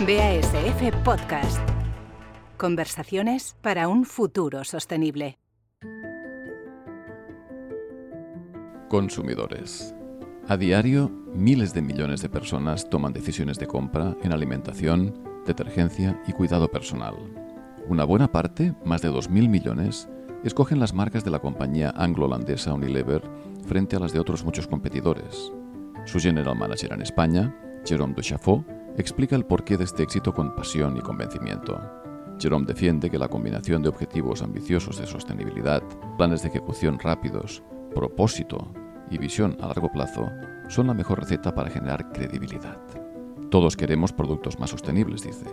BASF Podcast. Conversaciones para un futuro sostenible. Consumidores. A diario, miles de millones de personas toman decisiones de compra en alimentación, detergencia y cuidado personal. Una buena parte, más de 2.000 millones, escogen las marcas de la compañía anglo-holandesa Unilever frente a las de otros muchos competidores. Su general manager en España, Jérôme Duchafaux, explica el porqué de este éxito con pasión y convencimiento. Jerome defiende que la combinación de objetivos ambiciosos de sostenibilidad, planes de ejecución rápidos, propósito y visión a largo plazo son la mejor receta para generar credibilidad. Todos queremos productos más sostenibles, dice.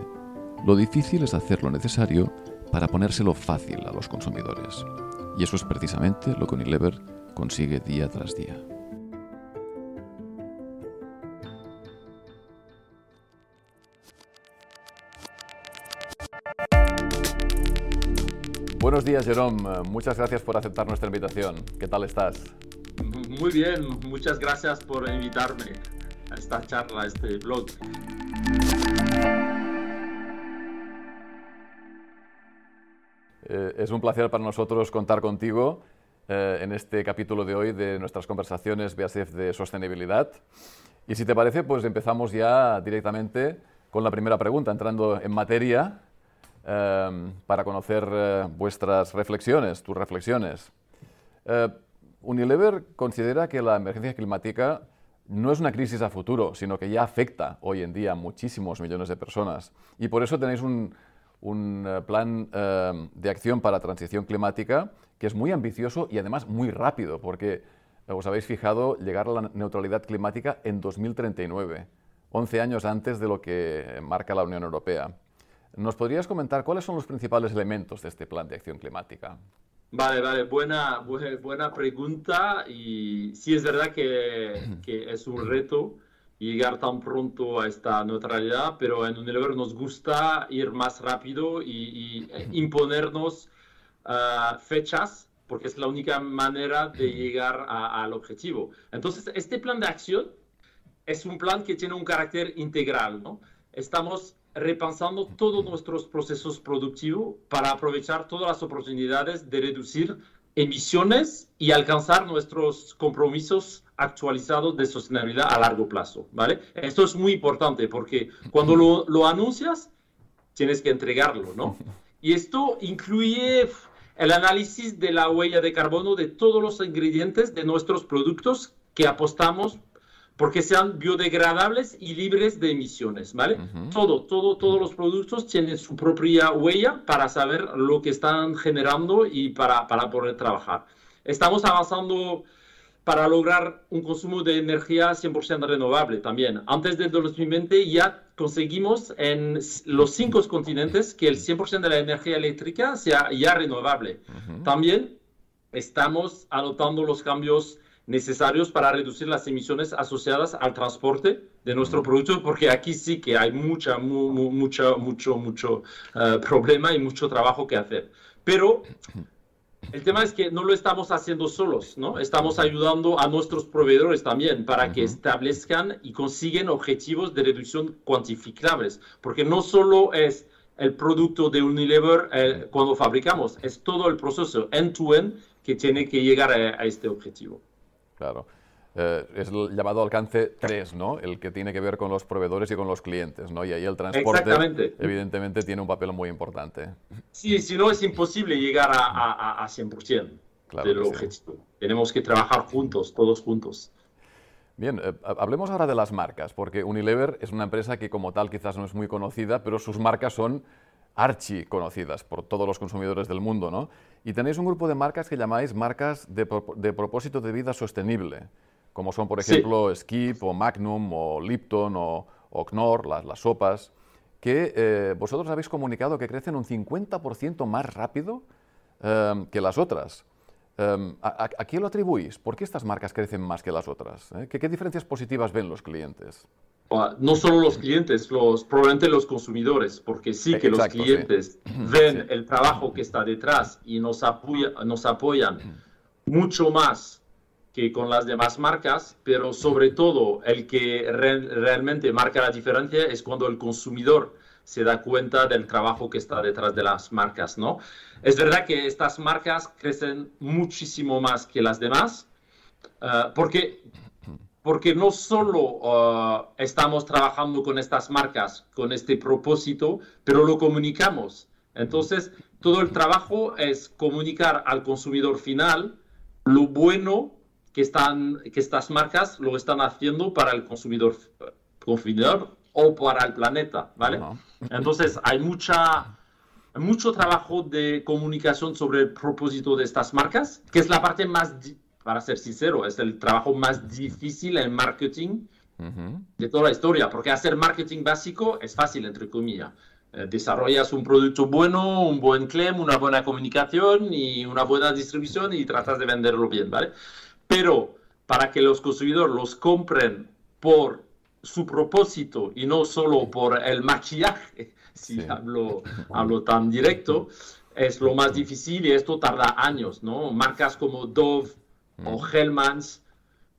Lo difícil es hacer lo necesario para ponérselo fácil a los consumidores. Y eso es precisamente lo que Unilever consigue día tras día. Buenos días, Jerome. Muchas gracias por aceptar nuestra invitación. ¿Qué tal estás? Muy bien, muchas gracias por invitarme a esta charla, a este blog. Eh, es un placer para nosotros contar contigo eh, en este capítulo de hoy de nuestras conversaciones BASF de sostenibilidad. Y si te parece, pues empezamos ya directamente con la primera pregunta, entrando en materia Em, para conocer eh, vuestras reflexiones, tus reflexiones. Eh, Unilever considera que la emergencia climática no es una crisis a futuro, sino que ya afecta hoy en día a muchísimos millones de personas. Y por eso tenéis un, eh, plan em, de acción para transición climática que es muy ambicioso y además muy rápido, porque os habéis fijado llegar a la neutralidad climática en 2039, 11 años antes de lo que marca la Unión Europea. ¿Nos podrías comentar cuáles son los principales elementos de este plan de acción climática? Vale, vale, buena, buena pregunta y sí es verdad que, es un reto llegar tan pronto a esta neutralidad, pero en Unilever nos gusta ir más rápido y, imponernos ah, fechas porque es la única manera de llegar al objetivo. Entonces, este plan de acción es un plan que tiene un carácter integral, ¿no? Estamos repensando todos nuestros procesos productivos para aprovechar todas las oportunidades de reducir emisiones y alcanzar nuestros compromisos actualizados de sostenibilidad a largo plazo, ¿vale? Esto es muy importante porque cuando lo, lo anuncias, tienes que entregarlo, ¿no? Y esto incluye el análisis de la huella de carbono de todos los ingredientes de nuestros productos que apostamos porque sean biodegradables y libres de emisiones, ¿vale? Todo, todo, todos los productos tienen su propia huella para saber lo que están generando y para, para poder trabajar. Estamos avanzando para lograr un consumo de energía 100% renovable también. Antes del 2020 ya conseguimos en los cinco continentes que el 100% de la energía eléctrica sea ya renovable. También estamos adoptando los cambios necesarios para reducir las emisiones asociadas al transporte de nuestro producto, porque aquí sí que hay mucha, mucho, mucho, mucho eh, problema y mucho trabajo que hacer. Pero el tema es que no lo estamos haciendo solos, ¿no? Estamos ayudando a nuestros proveedores también para que establezcan y consiguen objetivos de reducción cuantificables, porque no solo es el producto de Unilever eh, cuando fabricamos, es todo el proceso end-to-end que tiene que llegar a este objetivo. Claro. Eh, es el llamado alcance 3, ¿no? El que tiene que ver con los proveedores y con los clientes, ¿no? Y ahí el transporte, evidentemente, tiene un papel muy importante. Sí, si no es imposible llegar a, a, 100% del objetivo. Tenemos que trabajar juntos, todos juntos. Bien, eh, hablemos ahora de las marcas, porque Unilever es una empresa que como tal quizás no es muy conocida, pero sus marcas son archi conocidas por todos los consumidores del mundo, ¿no? Y tenéis un grupo de marcas que llamáis marcas de, propósito de vida sostenible, como son, por ejemplo, Skip o Magnum o Lipton o, Knorr, las, sopas, que eh, vosotros habéis comunicado que crecen un 50% más rápido em, que las otras. Em, a, quién lo atribuís? ¿Por qué estas marcas crecen más que las otras? ¿Eh? ¿Qué, diferencias positivas ven los clientes? No solo los clientes, los, probablemente los consumidores, porque sí que los clientes ven el trabajo que está detrás y nos, apoya, nos apoyan mucho más que con las demás marcas, pero sobre todo el que realmente marca la diferencia es cuando el consumidor se da cuenta del trabajo que está detrás de las marcas, ¿no? Es verdad que estas marcas crecen muchísimo más que las demás, uh, porque, porque no solo uh, estamos trabajando con estas marcas, con este propósito, pero lo comunicamos. Entonces, todo el trabajo es comunicar al consumidor final lo bueno que, están, que estas marcas lo están haciendo para el consumidor, consumidor o para el planeta, ¿vale? Entonces, hay mucha, mucho trabajo de comunicación sobre el propósito de estas marcas, que es la parte más, para ser sincero, es el trabajo más difícil en marketing de toda la historia, porque hacer marketing básico es fácil, entre comillas. Eh, desarrollas un producto bueno, un buen claim, una buena comunicación y una buena distribución y tratas de venderlo bien, ¿vale? Pero para que los consumidores los compren por su propósito y no solo por el maquillaje, si hablo, hablo tan directo, es lo más difícil y esto tarda años, ¿no? Marcas como Dove o mm. Hellmann's,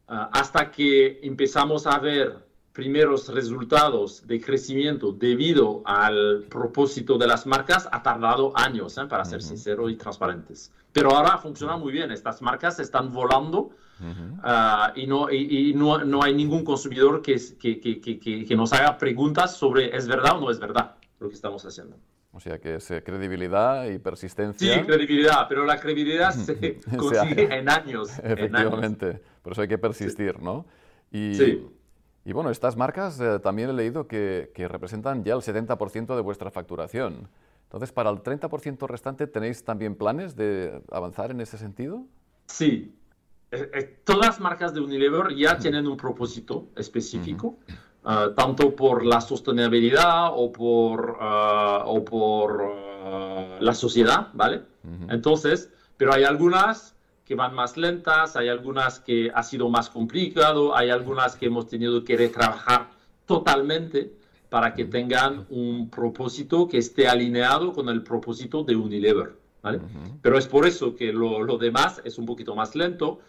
ah, hasta que empezamos a ver primeros resultados de crecimiento debido al propósito de las marcas, ha tardado años, ¿eh? para ser sincero y transparentes. Pero ahora funciona muy bien, estas marcas están volando Ah, y, no, y, no, no, hay ningún consumidor que, que, que, que, nos haga preguntas sobre es verdad o no es verdad lo que estamos haciendo. O sea que es eh, credibilidad y persistencia. Sí, credibilidad, pero la credibilidad se consigue en años. Efectivamente, por eso hay que persistir, ¿no? Y, sí. y bueno, estas marcas eh, también he leído que, que representan ya el 70% de vuestra facturación. Entonces, para el 30% restante, ¿tenéis también planes de avanzar en ese sentido? Sí, eh, eh, todas las marcas de Unilever ya tienen un propósito específico, ah, tanto por la sostenibilidad o por, ah, o por ah, la sociedad, ¿vale? Entonces, pero hay algunas que van más lentas, hay algunas que ha sido más complicado, hay algunas que hemos tenido que retrabajar totalmente para que tengan un propósito que esté alineado con el propósito de Unilever. ¿vale? Pero es por eso que lo, lo, demás es un poquito más lento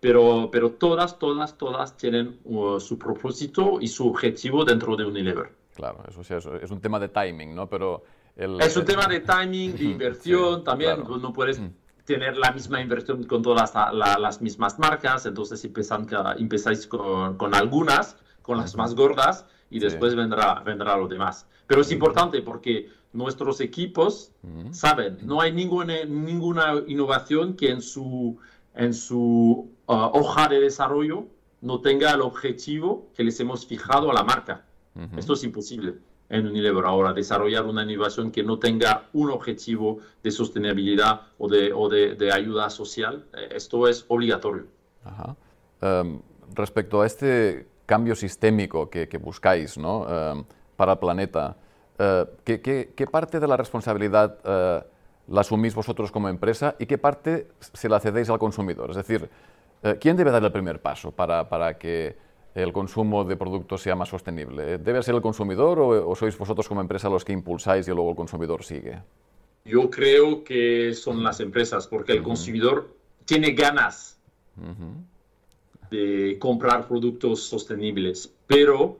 pero, pero todas, todas, todas tienen uh, su propósito y su objetivo dentro de Unilever. Claro, eso sí, es un tema de timing, ¿no? Pero Es un tema de timing, de inversión, también no puedes tener la misma inversión con todas las, mismas marcas, entonces empezáis con, con algunas, con las más gordas, y después vendrá, vendrá lo demás. Pero es importante porque nuestros equipos saben, no hay ninguna, ninguna innovación que en su, en su Uh, hoja de desarrollo no tenga el objetivo que les hemos fijado a la marca. Esto es imposible en Unilever ahora, desarrollar una innovación que no tenga un objetivo de sostenibilidad o de, o de, ayuda social. Eh, esto es obligatorio. Em, respecto a este cambio sistémico que, buscáis ¿no? Em, para el planeta, eh, ¿qué, qué, parte de la responsabilidad eh, la asumís vosotros como empresa y qué parte se la cedéis al consumidor? Es decir, eh, ¿Quién debe dar el primer paso para, para, que el consumo de productos sea más sostenible? ¿Debe ser el consumidor o, sois vosotros como empresa los que impulsáis y luego el consumidor sigue? Yo creo que son las empresas, porque el consumidor tiene ganas de comprar productos sostenibles, pero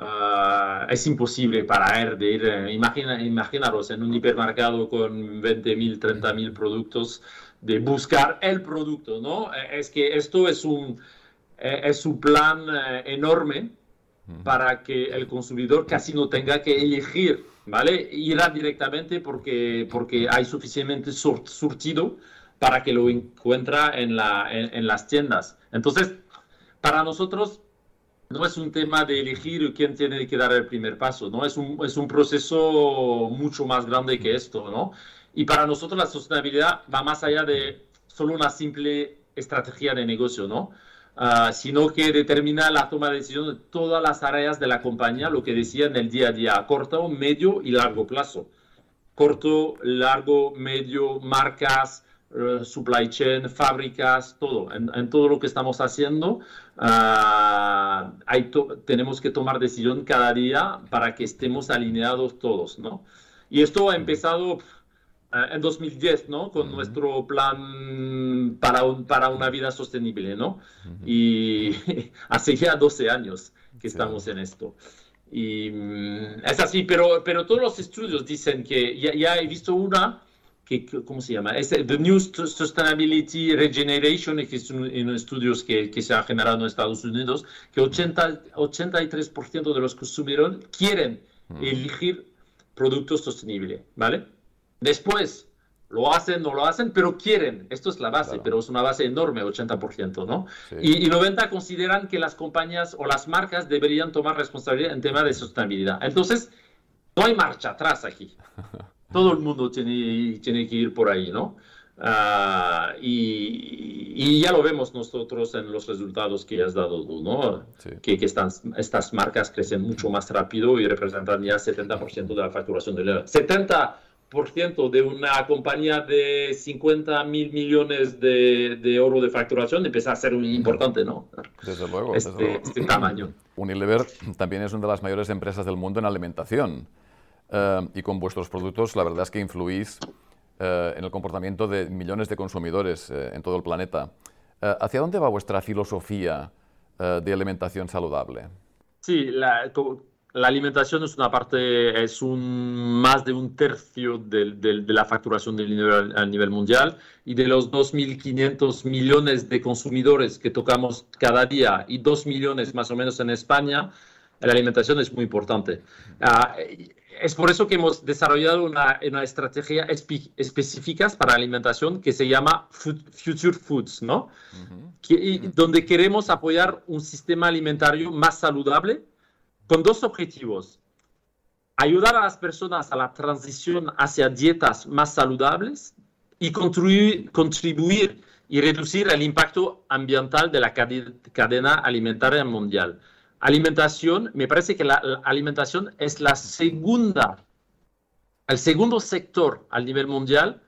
ah, es imposible para él de ir, eh, imagina, imaginaros en un hipermercado con 20.000, 30.000 productos, de buscar el producto, ¿no? Eh, es que esto es un, eh, es un plan enorme para que el consumidor casi no tenga que elegir, ¿vale? Irá directamente porque, porque hay suficientemente surtido para que lo encuentra en, la, en, las tiendas. Entonces, para nosotros no es un tema de elegir quién tiene que dar el primer paso, ¿no? Es un, es un proceso mucho más grande que esto, ¿no? Y para nosotros la sostenibilidad va más allá de solo una simple estrategia de negocio, ¿no? Ah, sino que determina la toma de decisión de todas las áreas de la compañía, lo que decía en el día a día, a corto, medio y largo plazo. Corto, largo, medio, marcas, eh, supply chain, fábricas, todo. En, todo lo que estamos haciendo, ah, hay tenemos que tomar decisión cada día para que estemos alineados todos, ¿no? Y esto ha empezado eh, en 2010, ¿no? Con nuestro plan para, para una vida sostenible, ¿no? Y hace ya 12 años que estamos en esto. Y mm, es así, pero, pero todos los estudios dicen que ya, ya he visto una que, ¿cómo se llama? Es The New Sustainability Regeneration, que es un, en estudios que, que, se ha generado en Estados Unidos, que 80, 83% de los consumidores quieren elegir productos sostenibles, ¿vale? Después, lo hacen, no lo hacen, pero quieren. Esto es la base, pero es una base enorme, 80%, ¿no? Y, y, 90 consideran que las compañías o las marcas deberían tomar responsabilidad en tema de sostenibilidad. Entonces, no hay marcha atrás aquí. Todo el mundo tiene, tiene que ir por ahí, ¿no? Uh, y, y, ya lo vemos nosotros en los resultados que has dado tú, ¿no? Sí. Que, que están, estas marcas crecen mucho más rápido y representan ya 70% de la facturación del 70 de una compañía de 50 mil millones de, de, euro de facturación empieza a ser muy importante, ¿no? Desde luego, este, desde luego. este tamaño. Unilever también es una de las mayores empresas del mundo en alimentación. Uh, y con vuestros productos, la verdad es que influís uh, en el comportamiento de millones de consumidores uh, en todo el planeta. ¿Hacia dónde va vuestra filosofía de alimentación saludable? Sí, la, la alimentación es una parte, es un, más de un tercio de, de, de la facturación del nivel, a nivel mundial y de los 2.500 millones de consumidores que tocamos cada día y 2 millones más o menos en España, la alimentación es muy importante. Uh, es por eso que hemos desarrollado una, una estrategia espe específica para alimentación que se llama Food, Future Foods, ¿no? Uh -huh. que, y, donde queremos apoyar un sistema alimentario más saludable con dos objetivos. Ayudar a las personas a la transición hacia dietas más saludables y contribuir, contribuir y reducir el impacto ambiental de la cadena alimentaria mundial. Alimentación, me parece que la, la alimentación es la segunda, el segundo sector al nivel mundial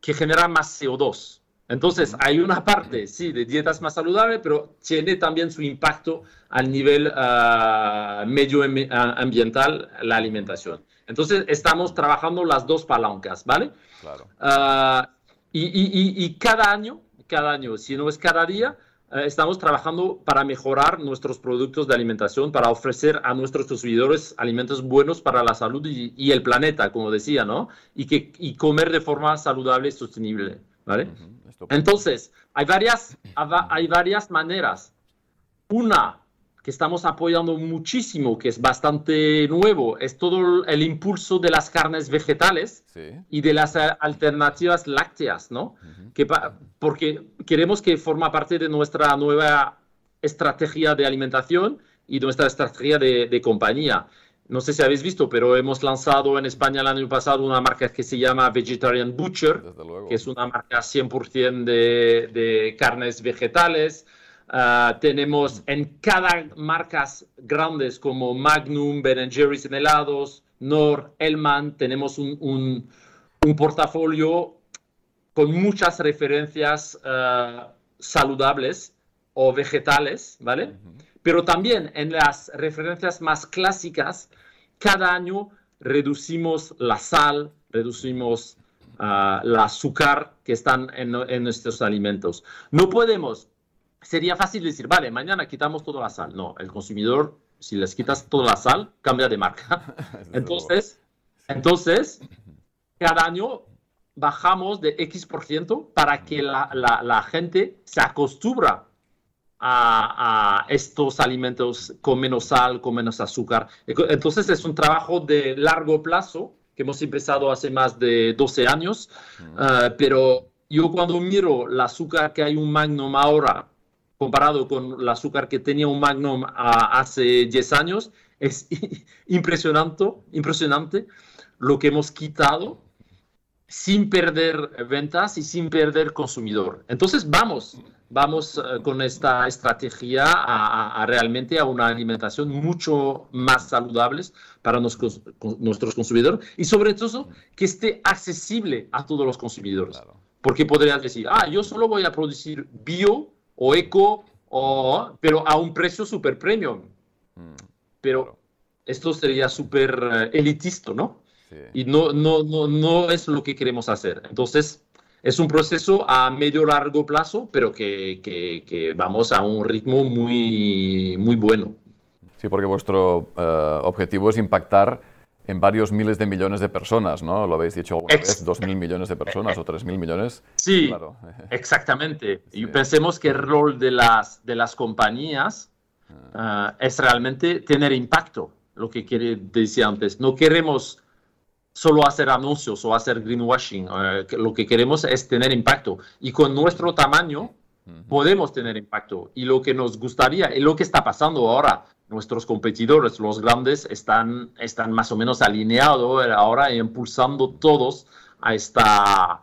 que genera más CO2. Entonces, hay una parte, sí, de dietas más saludables, pero tiene también su impacto al nivel uh, medioambiental, la alimentación. Entonces, estamos trabajando las dos palancas, ¿vale? Claro. Uh, y, y, y, cada año, cada año, si no es cada día, estamos trabajando para mejorar nuestros productos de alimentación, para ofrecer a nuestros consumidores alimentos buenos para la salud y, y el planeta, como decía, ¿no? Y, que, y comer de forma saludable y sostenible, ¿vale? -huh. Entonces, hay varias, hay varias maneras. Una que estamos apoyando muchísimo, que es bastante nuevo, es todo el impulso de las carnes vegetales sí. y de las alternativas lácteas, ¿no? Uh -huh. que porque queremos que forma parte de nuestra nueva estrategia de alimentación y nuestra estrategia de, de compañía. No sé si habéis visto, pero hemos lanzado en España el año pasado una marca que se llama Vegetarian Butcher, que es una marca 100% de, de, carnes vegetales. Uh, tenemos en cada marcas grandes como Magnum, Ben Jerry's en helados, Nor, Elman, tenemos un, un, un portafolio con muchas referencias uh, saludables o vegetales, ¿vale? Uh -huh pero también en las referencias más clásicas, cada año reducimos la sal, reducimos uh, el azúcar que están en, en, nuestros alimentos. No podemos, sería fácil decir, vale, mañana quitamos toda la sal. No, el consumidor, si les quitas toda la sal, cambia de marca. entonces, entonces, cada año bajamos de X por ciento para que la, la, la gente se acostumbra a, a, estos alimentos con menos sal, con menos azúcar. Entonces es un trabajo de largo plazo que hemos empezado hace más de 12 años, mm. uh, pero yo cuando miro el azúcar que hay un Magnum ahora comparado con el azúcar que tenía un Magnum hace 10 años, es impresionante, impresionante lo que hemos quitado sin perder ventas y sin perder consumidor. Entonces vamos, vamos uh, con esta estrategia a, a, realmente a una alimentación mucho más saludable para nos, con, nuestros consumidores y sobre todo que esté accesible a todos los consumidores. Porque podrías decir, ah, yo solo voy a producir bio o eco, o, pero a un precio super premium. Mm, pero esto sería súper uh, elitista, ¿no? y no, no, no, no es lo que queremos hacer. Entonces, es un proceso a medio largo plazo, pero que, que, que vamos a un ritmo muy, muy bueno. Sí, porque vuestro uh, objetivo es impactar en varios miles de millones de personas, ¿no? Lo habéis dicho alguna vez, dos mil millones de personas o tres mil millones. Sí, claro. exactamente. Sí. Y pensemos que el rol de las, de las compañías uh, es realmente tener impacto, lo que decía antes. No queremos solo hacer anuncios o hacer greenwashing. Uh, lo que queremos es tener impacto. Y con nuestro tamaño uh -huh. podemos tener impacto. Y lo que nos gustaría, y lo que está pasando ahora, nuestros competidores, los grandes, están, están más o menos alineados ahora e impulsando todos a esta,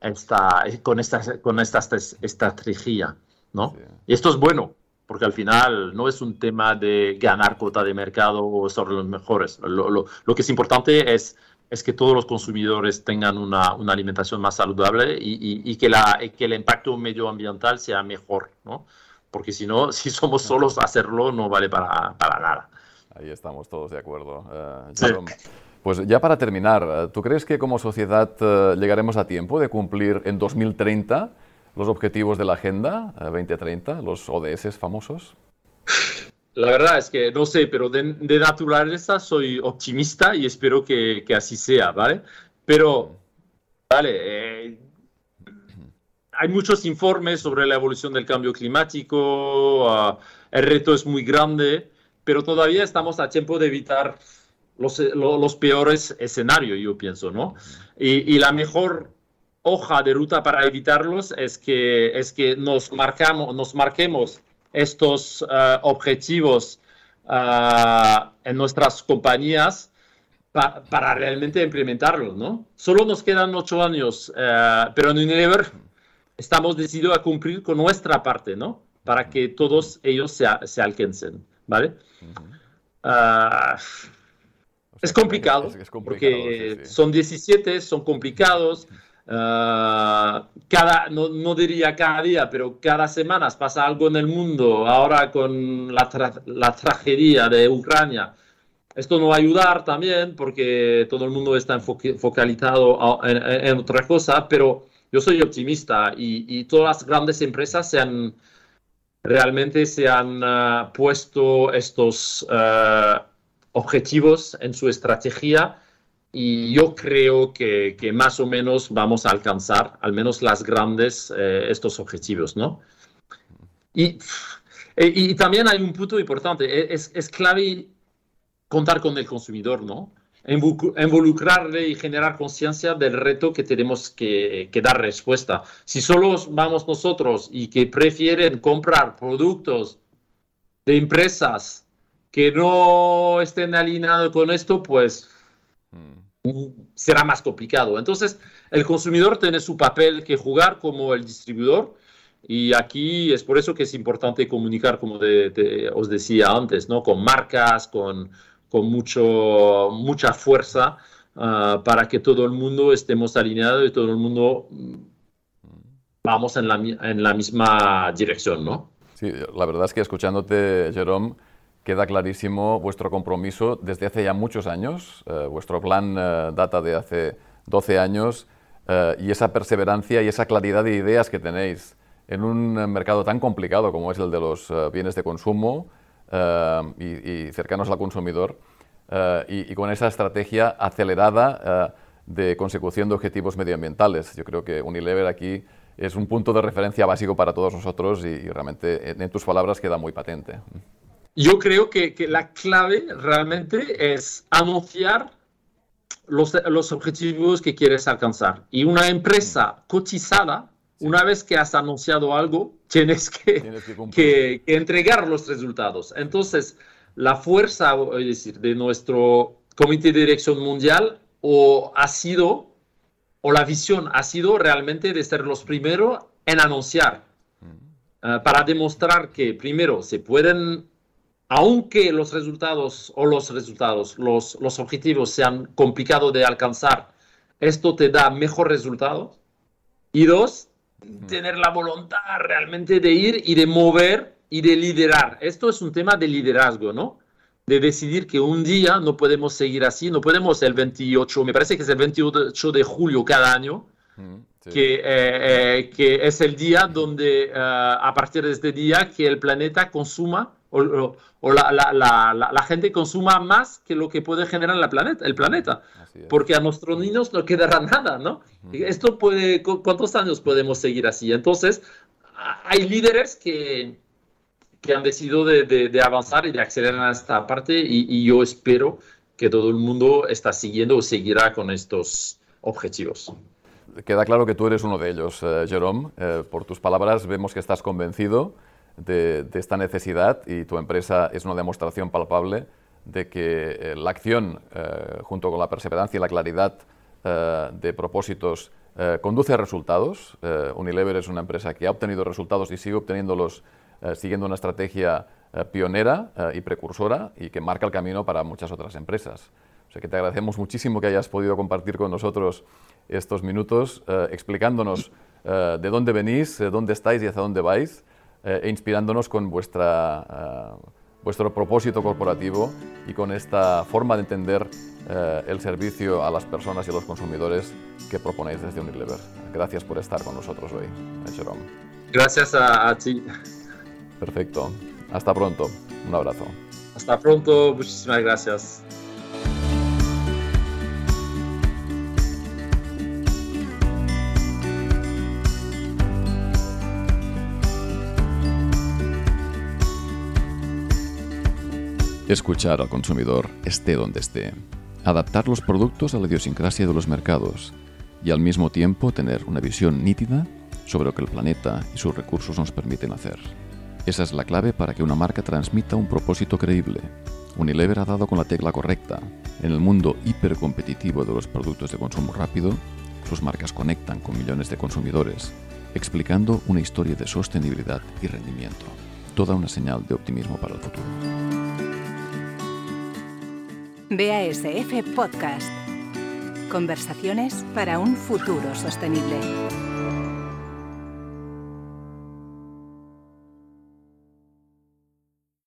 esta, con, esta, con esta estrategia. ¿no? Sí. Y esto es bueno, porque al final no es un tema de ganar cuota de mercado o ser los mejores. Lo, lo, lo que es importante es, es, que todos los consumidores tengan una, una alimentación más saludable y, y, y, que la, que el impacto medioambiental sea mejor. ¿no? Porque si no, si somos solos hacerlo no vale para, para nada. Ahí estamos todos de acuerdo. Uh, Jerome, sí. Pues ya para terminar, ¿tú crees que como sociedad uh, llegaremos a tiempo de cumplir en 2030 los objetivos de la Agenda uh, 2030, los ODS famosos? La verdad es que no sé, pero de, de naturaleza soy optimista y espero que, que, así sea, ¿vale? Pero, vale, eh, hay muchos informes sobre la evolución del cambio climático, uh, el reto es muy grande, pero todavía estamos a tiempo de evitar los, los peores escenarios, yo pienso, ¿no? Y, y, la mejor hoja de ruta para evitarlos es que, es que nos, marcamos, nos marquemos estos uh, objetivos uh, en nuestras compañías pa para realmente implementarlos, ¿no? Solo nos quedan ocho años, pero en Unilever estamos decididos a cumplir con nuestra parte, ¿no? Para que todos ellos se, se alcancen, ¿vale? Uh -huh. uh, o sea, es, complicado, es, es complicado, porque sí, sí. son 17, son complicados. Uh, cada, no, no, diría cada día, pero cada semana pasa algo en el mundo. Ahora con la, tra la tragedia de Ucrania, esto no va a ayudar también porque todo el mundo está focalizado en, en, otra cosa, pero yo soy optimista y, todas las grandes empresas se han, realmente se han uh, puesto estos uh, objetivos en su estrategia y yo creo que, más o menos vamos a alcanzar, al menos las grandes, eh, estos objetivos, ¿no? Y, y, también hay un punto importante, e, es clave contar con el consumidor, ¿no? Involucrarle y generar conciencia del reto que tenemos que, que, dar respuesta. Si solo vamos nosotros y que prefieren comprar productos de empresas que no estén alineados con esto, pues mm. será más complicado. Entonces, el consumidor tiene su papel que jugar como el distribuidor. Y aquí es por eso que es importante comunicar, como de, de, os decía antes, ¿no? con marcas, con, con mucho, mucha fuerza uh, para que todo el mundo estemos alineados y todo el mundo vamos en la, en la misma dirección, ¿no? Sí, la verdad es que escuchándote, Jerome, queda clarísimo vuestro compromiso desde hace ya muchos años. Uh, vuestro plan uh, data de hace 12 años y esa perseverancia y esa claridad de ideas que tenéis en un mercado tan complicado como es el de los bienes de consumo, uh, y, y, cercanos al consumidor uh, y, y, con esa estrategia acelerada uh, de consecución de objetivos medioambientales. Yo creo que Unilever aquí es un punto de referencia básico para todos nosotros y, y realmente en, en, tus palabras queda muy patente. Yo creo que, que la clave realmente es anunciar los, los, objetivos que quieres alcanzar. Y una empresa cotizada, sí. una vez que has anunciado algo, tienes que, tienes que, que, que, entregar los resultados. Entonces, la fuerza es decir, de nuestro comité de dirección mundial o ha sido, o la visión ha sido realmente de ser los primeros en anunciar, uh, para demostrar que primero se pueden, aunque los resultados o los resultados, los, los objetivos sean complicados de alcanzar, esto te da mejor resultados. Y dos, tener la voluntad realmente de ir y de mover y de liderar. Esto es un tema de liderazgo, ¿no? de decidir que un día no podemos seguir así, no podemos el 28, me parece que es el 28 de julio cada año, que, eh, eh, que, es el día donde a partir de este día que el planeta consuma o, la, la, la, la, gente consuma más que lo que puede generar la planeta, el planeta, porque a nuestros niños no quedará nada, ¿no? Esto puede, ¿cuántos años podemos seguir así? Entonces, hay líderes que, que han decidido de, de, avanzar y de acelerar a esta parte y, yo espero que todo el mundo está siguiendo o seguirá con estos objetivos. Queda claro que tú eres uno de ellos, eh, Jerome. Eh, por tus palabras vemos que estás convencido de, esta necesidad y tu empresa es una demostración palpable de que eh, la acción, eh, junto con la perseverancia y la claridad eh, de propósitos, conduce a resultados. Unilever es una empresa que ha obtenido resultados y sigue obteniéndolos siguiendo una estrategia pionera y precursora y que marca el camino para muchas otras empresas. O sea que te agradecemos muchísimo que hayas podido compartir con nosotros estos minutos explicándonos de dónde venís, dónde estáis y hacia dónde vais. Eh, e inspirándonos con vuestra, eh, vuestro propósito corporativo y con esta forma de entender eh, el servicio a las personas y a los consumidores que proponéis desde Unilever. Gracias por estar con nosotros hoy, Jerome. Gracias a, a ti. Perfecto. Hasta pronto. Un abrazo. Hasta pronto. Muchísimas gracias. Escuchar al consumidor esté donde esté. Adaptar los productos a la idiosincrasia de los mercados y al mismo tiempo tener una visión nítida sobre lo que el planeta y sus recursos nos permiten hacer. Esa es la clave para que una marca transmita un propósito creíble. Unilever ha dado con la tecla correcta. En el mundo hipercompetitivo de los productos de consumo rápido, sus marcas conectan con millones de consumidores, explicando una historia de sostenibilidad y rendimiento. Toda una señal de optimismo para el futuro. BASF Podcast. Conversaciones para un futuro sostenible.